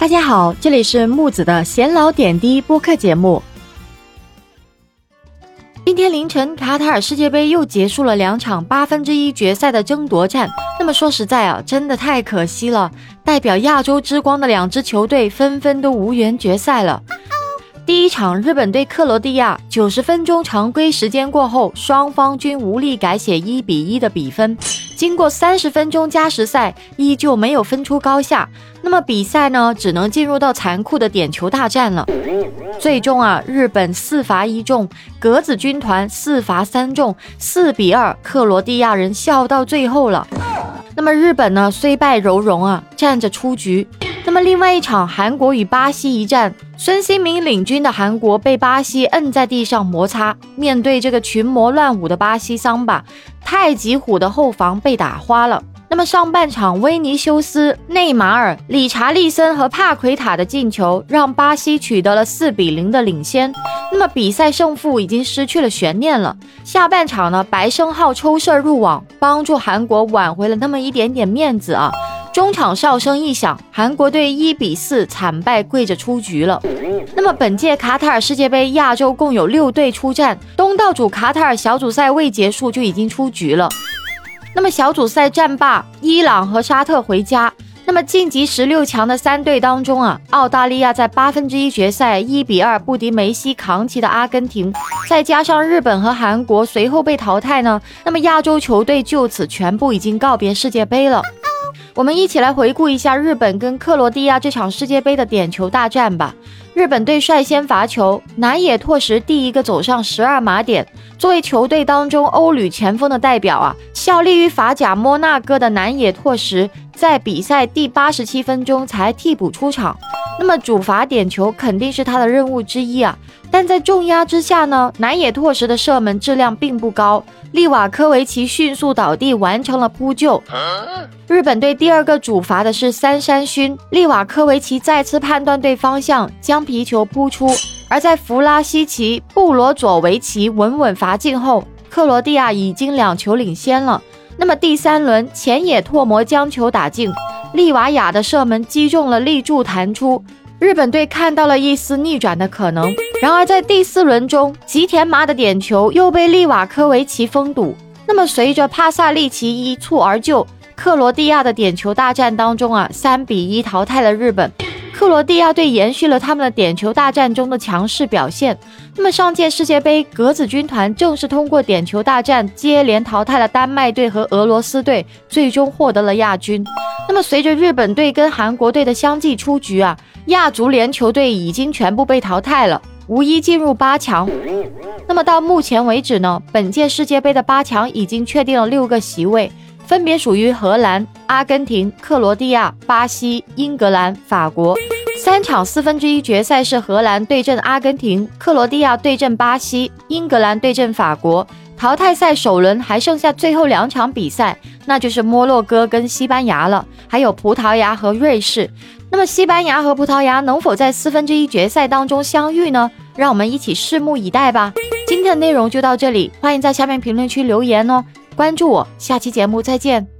大家好，这里是木子的闲聊点滴播客节目。今天凌晨，卡塔尔世界杯又结束了两场八分之一决赛的争夺战。那么说实在啊，真的太可惜了，代表亚洲之光的两支球队纷纷都无缘决赛了。第一场，日本对克罗地亚，九十分钟常规时间过后，双方均无力改写一比一的比分。经过三十分钟加时赛，依旧没有分出高下。那么比赛呢，只能进入到残酷的点球大战了。最终啊，日本四罚一中，格子军团四罚三中，四比二，克罗地亚人笑到最后了。那么日本呢，虽败犹荣啊，站着出局。那么另外一场韩国与巴西一战，孙兴民领军的韩国被巴西摁在地上摩擦。面对这个群魔乱舞的巴西桑巴，太极虎的后防被打花了。那么上半场，威尼修斯、内马尔、理查利森和帕奎塔的进球，让巴西取得了四比零的领先。那么比赛胜负已经失去了悬念了。下半场呢，白生浩抽射入网，帮助韩国挽回了那么一点点面子啊。中场哨声一响，韩国队一比四惨败，跪着出局了。那么本届卡塔尔世界杯，亚洲共有六队出战，东道主卡塔尔小组赛未结束就已经出局了。那么小组赛战罢，伊朗和沙特回家。那么晋级十六强的三队当中啊，澳大利亚在八分之一决赛一比二不敌梅西扛旗的阿根廷，再加上日本和韩国随后被淘汰呢，那么亚洲球队就此全部已经告别世界杯了。我们一起来回顾一下日本跟克罗地亚这场世界杯的点球大战吧。日本队率先罚球，南野拓实第一个走上十二码点。作为球队当中欧旅前锋的代表啊，效力于法甲摩纳哥的南野拓实，在比赛第八十七分钟才替补出场。那么主罚点球肯定是他的任务之一啊。但在重压之下呢，南野拓实的射门质量并不高，利瓦科维奇迅速倒地完成了扑救。日本队第二个主罚的是三山勋，利瓦科维奇再次判断对方向，将皮球扑出。而在弗拉西奇布罗佐维奇稳稳罚进后，克罗地亚已经两球领先了。那么第三轮，前野拓磨将球打进，利瓦亚的射门击中了立柱弹出。日本队看到了一丝逆转的可能，然而在第四轮中，吉田麻的点球又被利瓦科维奇封堵。那么随着帕萨利奇一蹴而就，克罗地亚的点球大战当中啊，三比一淘汰了日本。克罗地亚队延续了他们的点球大战中的强势表现。那么上届世界杯，格子军团正是通过点球大战接连淘汰了丹麦队和俄罗斯队，最终获得了亚军。那么随着日本队跟韩国队的相继出局啊。亚足联球队已经全部被淘汰了，无一进入八强。那么到目前为止呢？本届世界杯的八强已经确定了六个席位，分别属于荷兰、阿根廷、克罗地亚、巴西、英格兰、法国。三场四分之一决赛是荷兰对阵阿根廷，克罗地亚对阵巴西，英格兰对阵法国。淘汰赛首轮还剩下最后两场比赛，那就是摩洛哥跟西班牙了，还有葡萄牙和瑞士。那么西班牙和葡萄牙能否在四分之一决赛当中相遇呢？让我们一起拭目以待吧。今天的内容就到这里，欢迎在下面评论区留言哦，关注我，下期节目再见。